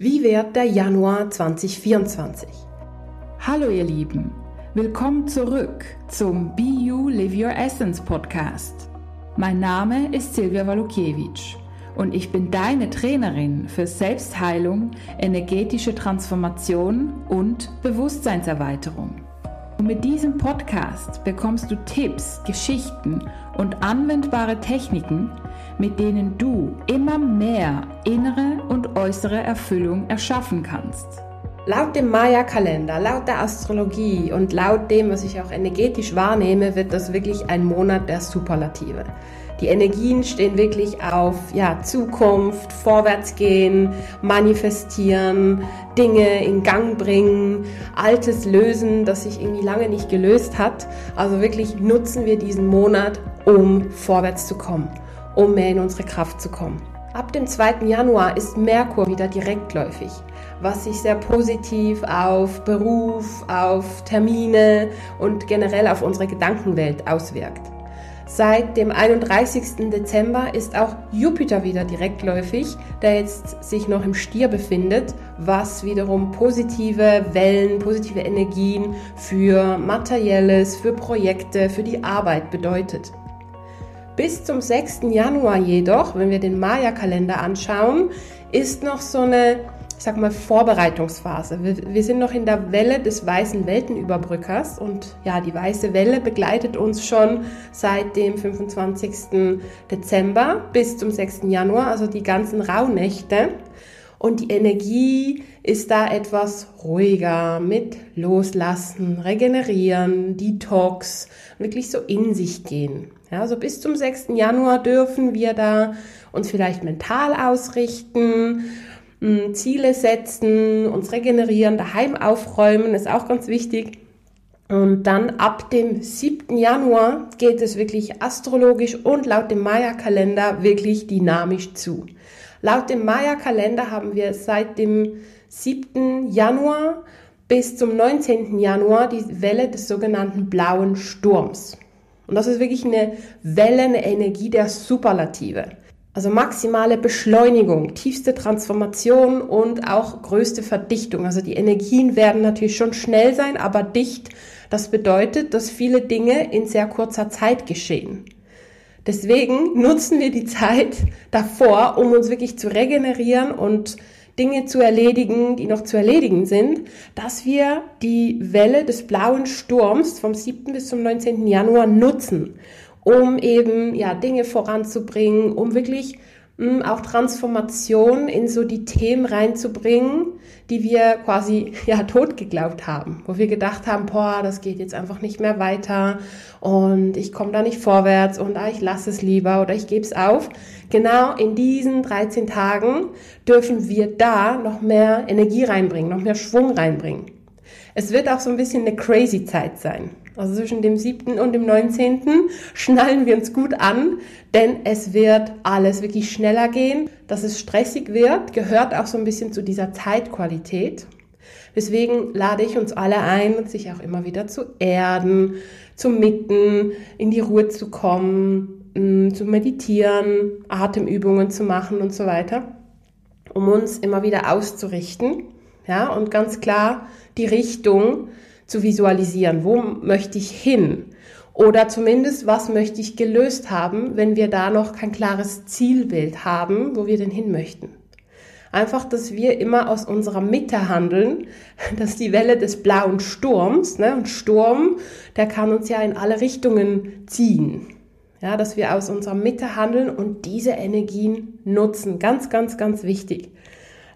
Wie wird der Januar 2024? Hallo ihr Lieben, willkommen zurück zum Be You Live Your Essence Podcast. Mein Name ist Silvia Walukiewicz und ich bin deine Trainerin für Selbstheilung, energetische Transformation und Bewusstseinserweiterung. Und mit diesem Podcast bekommst du Tipps, Geschichten und anwendbare Techniken, mit denen du immer mehr innere und äußere Erfüllung erschaffen kannst. Laut dem Maya-Kalender, laut der Astrologie und laut dem, was ich auch energetisch wahrnehme, wird das wirklich ein Monat der Superlative. Die Energien stehen wirklich auf ja, Zukunft, Vorwärtsgehen, manifestieren, Dinge in Gang bringen, Altes lösen, das sich irgendwie lange nicht gelöst hat. Also wirklich nutzen wir diesen Monat, um vorwärts zu kommen um mehr in unsere Kraft zu kommen. Ab dem 2. Januar ist Merkur wieder direktläufig, was sich sehr positiv auf Beruf, auf Termine und generell auf unsere Gedankenwelt auswirkt. Seit dem 31. Dezember ist auch Jupiter wieder direktläufig, der jetzt sich noch im Stier befindet, was wiederum positive Wellen, positive Energien für Materielles, für Projekte, für die Arbeit bedeutet. Bis zum 6. Januar jedoch, wenn wir den Maya-Kalender anschauen, ist noch so eine, ich sag mal, Vorbereitungsphase. Wir, wir, sind noch in der Welle des weißen Weltenüberbrückers und ja, die weiße Welle begleitet uns schon seit dem 25. Dezember bis zum 6. Januar, also die ganzen Rauhnächte. Und die Energie ist da etwas ruhiger mit Loslassen, Regenerieren, Detox, wirklich so in sich gehen. Ja, also bis zum 6. Januar dürfen wir da uns vielleicht mental ausrichten, hm, Ziele setzen, uns regenerieren, daheim aufräumen, ist auch ganz wichtig. Und dann ab dem 7. Januar geht es wirklich astrologisch und laut dem Maya-Kalender wirklich dynamisch zu. Laut dem Maya-Kalender haben wir seit dem 7. Januar bis zum 19. Januar die Welle des sogenannten blauen Sturms. Und das ist wirklich eine Welle, eine Energie der Superlative. Also maximale Beschleunigung, tiefste Transformation und auch größte Verdichtung. Also die Energien werden natürlich schon schnell sein, aber dicht. Das bedeutet, dass viele Dinge in sehr kurzer Zeit geschehen. Deswegen nutzen wir die Zeit davor, um uns wirklich zu regenerieren und Dinge zu erledigen, die noch zu erledigen sind, dass wir die Welle des blauen Sturms vom 7. bis zum 19. Januar nutzen, um eben ja Dinge voranzubringen, um wirklich hm, auch Transformation in so die Themen reinzubringen, die wir quasi ja tot geglaubt haben, wo wir gedacht haben, boah, das geht jetzt einfach nicht mehr weiter und ich komme da nicht vorwärts und ah, ich lasse es lieber oder ich gebe es auf. Genau in diesen 13 Tagen dürfen wir da noch mehr Energie reinbringen, noch mehr Schwung reinbringen. Es wird auch so ein bisschen eine crazy Zeit sein. Also zwischen dem 7. und dem 19. schnallen wir uns gut an, denn es wird alles wirklich schneller gehen. Dass es stressig wird, gehört auch so ein bisschen zu dieser Zeitqualität. Deswegen lade ich uns alle ein, sich auch immer wieder zu erden, zu mitten, in die Ruhe zu kommen, mm, zu meditieren, Atemübungen zu machen und so weiter, um uns immer wieder auszurichten. Ja, und ganz klar die Richtung zu visualisieren. Wo möchte ich hin? Oder zumindest, was möchte ich gelöst haben, wenn wir da noch kein klares Zielbild haben, wo wir denn hin möchten. Einfach, dass wir immer aus unserer Mitte handeln, dass die Welle des blauen Sturms, ne, und Sturm, der kann uns ja in alle Richtungen ziehen. Ja, dass wir aus unserer Mitte handeln und diese Energien nutzen. Ganz, ganz, ganz wichtig.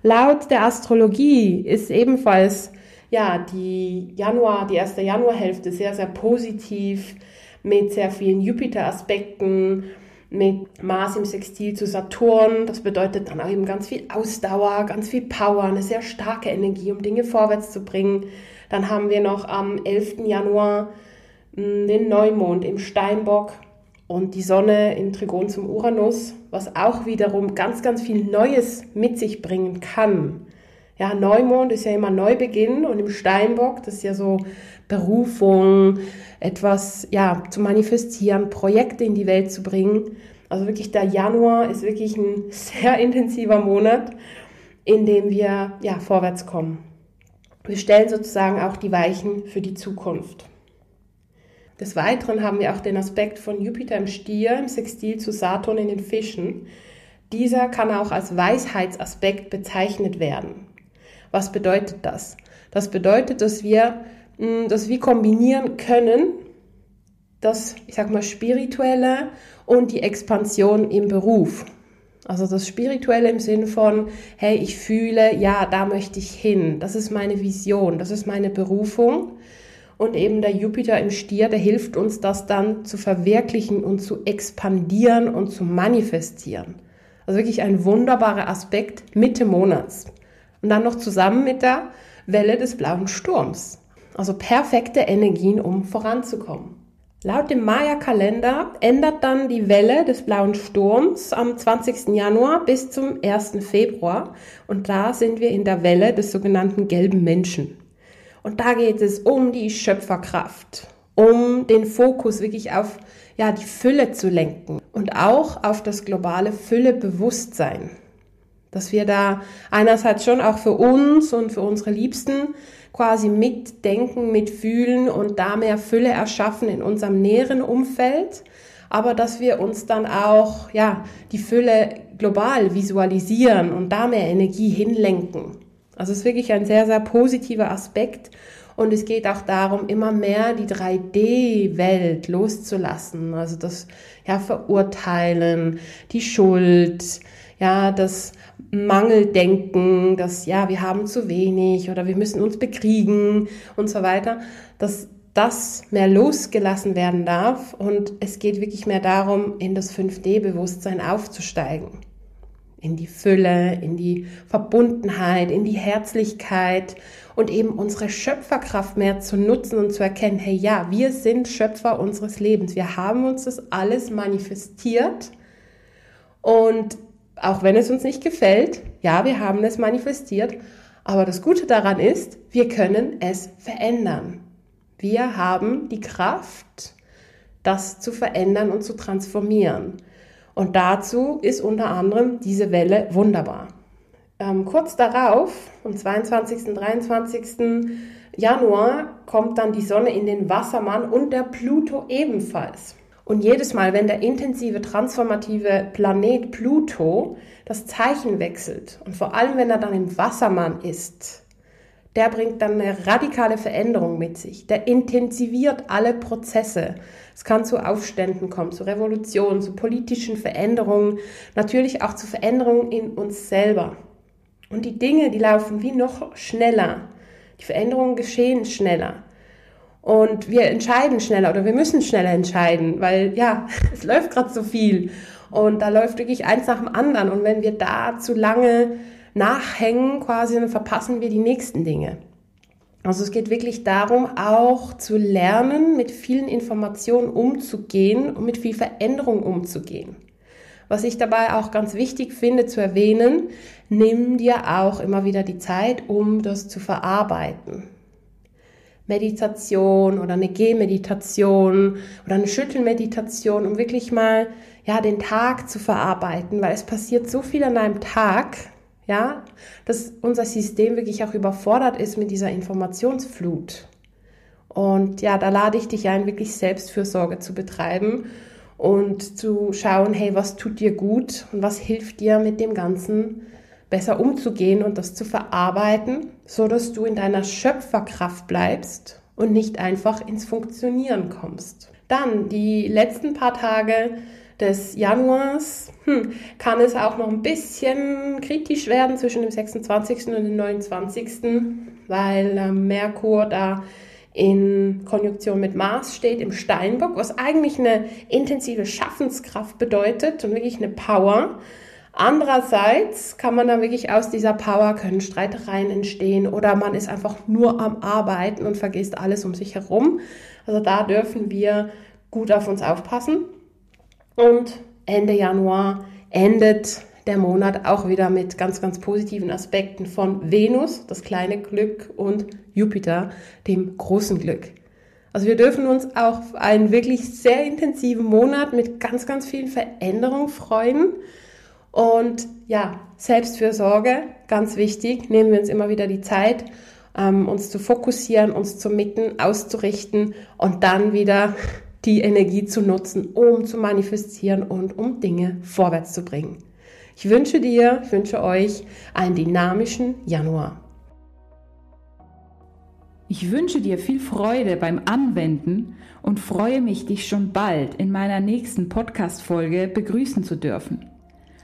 Laut der Astrologie ist ebenfalls ja, die Januar, die erste Januarhälfte sehr, sehr positiv mit sehr vielen Jupiter-Aspekten, mit Mars im Sextil zu Saturn. Das bedeutet dann auch eben ganz viel Ausdauer, ganz viel Power, eine sehr starke Energie, um Dinge vorwärts zu bringen. Dann haben wir noch am 11. Januar hm, den Neumond im Steinbock und die Sonne im Trigon zum Uranus, was auch wiederum ganz, ganz viel Neues mit sich bringen kann. Ja, Neumond ist ja immer Neubeginn und im Steinbock, das ist ja so Berufung, etwas ja, zu manifestieren, Projekte in die Welt zu bringen. Also wirklich der Januar ist wirklich ein sehr intensiver Monat. indem wir ja vorwärts kommen. Wir stellen sozusagen auch die Weichen für die Zukunft. Des Weiteren haben wir auch den Aspekt von Jupiter im Stier im Sextil zu Saturn in den Fischen. Dieser kann auch als Weisheitsaspekt bezeichnet werden. Was bedeutet das? Das bedeutet, dass wir hm, das wie kombinieren können, das, ich sag mal, spirituelle und die Expansion im Beruf. Also das Spirituelle im Sinn von, hey, ich fühle, ja, da möchte ich hin. Das ist meine Vision, das ist meine Berufung. Und eben der Jupiter im Stier, der hilft uns, das dann zu verwirklichen und zu expandieren und zu manifestieren. Also wirklich ein wunderbarer Aspekt Mitte Monats. Und dann noch zusammen mit der Welle des blauen Sturms. Also perfekte Energien, um voranzukommen. Laut dem Maya-Kalender ändert dann die Welle des blauen Sturms am 20. Januar bis zum 1. Februar. Und da sind wir in der Welle des sogenannten gelben Menschen. Und da geht es um die Schöpferkraft, um den Fokus wirklich auf ja, die Fülle zu lenken und auch auf das globale Füllebewusstsein. Dass wir da einerseits schon auch für uns und für unsere Liebsten quasi mitdenken, mitfühlen und da mehr Fülle erschaffen in unserem näheren Umfeld, aber dass wir uns dann auch, ja, die Fülle global visualisieren und da mehr Energie hinlenken. Also es ist wirklich ein sehr, sehr positiver Aspekt. Und es geht auch darum, immer mehr die 3D-Welt loszulassen. Also das ja, Verurteilen, die Schuld, ja, das Mangeldenken, das ja, wir haben zu wenig oder wir müssen uns bekriegen und so weiter, dass das mehr losgelassen werden darf und es geht wirklich mehr darum, in das 5D-Bewusstsein aufzusteigen in die Fülle, in die Verbundenheit, in die Herzlichkeit und eben unsere Schöpferkraft mehr zu nutzen und zu erkennen, hey ja, wir sind Schöpfer unseres Lebens. Wir haben uns das alles manifestiert und auch wenn es uns nicht gefällt, ja, wir haben es manifestiert, aber das Gute daran ist, wir können es verändern. Wir haben die Kraft, das zu verändern und zu transformieren. Und dazu ist unter anderem diese Welle wunderbar. Ähm, kurz darauf, am 22. und 23. Januar, kommt dann die Sonne in den Wassermann und der Pluto ebenfalls. Und jedes Mal, wenn der intensive, transformative Planet Pluto das Zeichen wechselt und vor allem, wenn er dann im Wassermann ist, der bringt dann eine radikale Veränderung mit sich. Der intensiviert alle Prozesse. Es kann zu Aufständen kommen, zu Revolutionen, zu politischen Veränderungen, natürlich auch zu Veränderungen in uns selber. Und die Dinge, die laufen wie noch schneller. Die Veränderungen geschehen schneller. Und wir entscheiden schneller oder wir müssen schneller entscheiden, weil ja, es läuft gerade so viel. Und da läuft wirklich eins nach dem anderen. Und wenn wir da zu lange nachhängen quasi, dann verpassen wir die nächsten Dinge. Also es geht wirklich darum, auch zu lernen, mit vielen Informationen umzugehen und mit viel Veränderung umzugehen. Was ich dabei auch ganz wichtig finde zu erwähnen, nimm dir auch immer wieder die Zeit, um das zu verarbeiten. Meditation oder eine Gehmeditation oder eine Schüttelmeditation, um wirklich mal ja den Tag zu verarbeiten, weil es passiert so viel an einem Tag, ja, dass unser System wirklich auch überfordert ist mit dieser Informationsflut. Und ja, da lade ich dich ein, wirklich Selbstfürsorge zu betreiben und zu schauen, hey, was tut dir gut und was hilft dir mit dem Ganzen besser umzugehen und das zu verarbeiten, so dass du in deiner Schöpferkraft bleibst und nicht einfach ins Funktionieren kommst. Dann die letzten paar Tage des Januars hm, kann es auch noch ein bisschen kritisch werden zwischen dem 26. und dem 29., weil äh, Merkur da in Konjunktion mit Mars steht im Steinbock, was eigentlich eine intensive Schaffenskraft bedeutet und wirklich eine Power. Andererseits kann man dann wirklich aus dieser Power können Streitereien entstehen oder man ist einfach nur am Arbeiten und vergisst alles um sich herum. Also da dürfen wir gut auf uns aufpassen. Und Ende Januar endet der Monat auch wieder mit ganz, ganz positiven Aspekten von Venus, das kleine Glück, und Jupiter, dem großen Glück. Also wir dürfen uns auf einen wirklich sehr intensiven Monat mit ganz, ganz vielen Veränderungen freuen. Und ja, Selbstfürsorge, ganz wichtig, nehmen wir uns immer wieder die Zeit, ähm, uns zu fokussieren, uns zu mitten, auszurichten und dann wieder die Energie zu nutzen, um zu manifestieren und um Dinge vorwärts zu bringen. Ich wünsche dir, ich wünsche euch einen dynamischen Januar. Ich wünsche dir viel Freude beim Anwenden und freue mich, dich schon bald in meiner nächsten Podcast-Folge begrüßen zu dürfen.